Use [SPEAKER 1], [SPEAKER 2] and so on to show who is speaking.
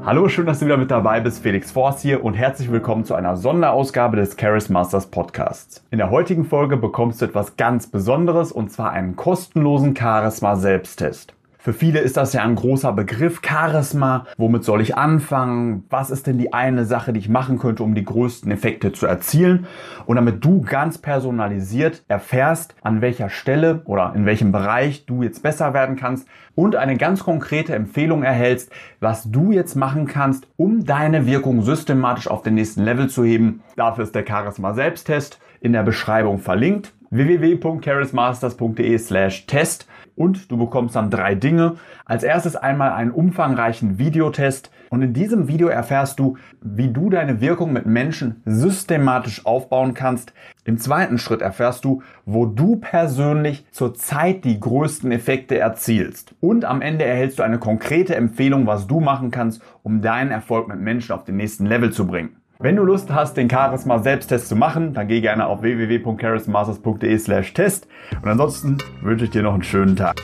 [SPEAKER 1] Hallo, schön, dass du wieder mit dabei bist. Felix Forst hier und herzlich willkommen zu einer Sonderausgabe des Charis Masters Podcasts. In der heutigen Folge bekommst du etwas ganz Besonderes und zwar einen kostenlosen Charisma Selbsttest. Für viele ist das ja ein großer Begriff, Charisma. Womit soll ich anfangen? Was ist denn die eine Sache, die ich machen könnte, um die größten Effekte zu erzielen? Und damit du ganz personalisiert erfährst, an welcher Stelle oder in welchem Bereich du jetzt besser werden kannst und eine ganz konkrete Empfehlung erhältst, was du jetzt machen kannst, um deine Wirkung systematisch auf den nächsten Level zu heben. Dafür ist der Charisma Selbsttest in der Beschreibung verlinkt www.charismasters.de slash test und du bekommst dann drei Dinge. Als erstes einmal einen umfangreichen Videotest und in diesem Video erfährst du, wie du deine Wirkung mit Menschen systematisch aufbauen kannst. Im zweiten Schritt erfährst du, wo du persönlich zurzeit die größten Effekte erzielst. Und am Ende erhältst du eine konkrete Empfehlung, was du machen kannst, um deinen Erfolg mit Menschen auf den nächsten Level zu bringen. Wenn du Lust hast, den Charisma Selbsttest zu machen, dann geh gerne auf www.charismasters.de slash test. Und ansonsten wünsche ich dir noch einen schönen Tag.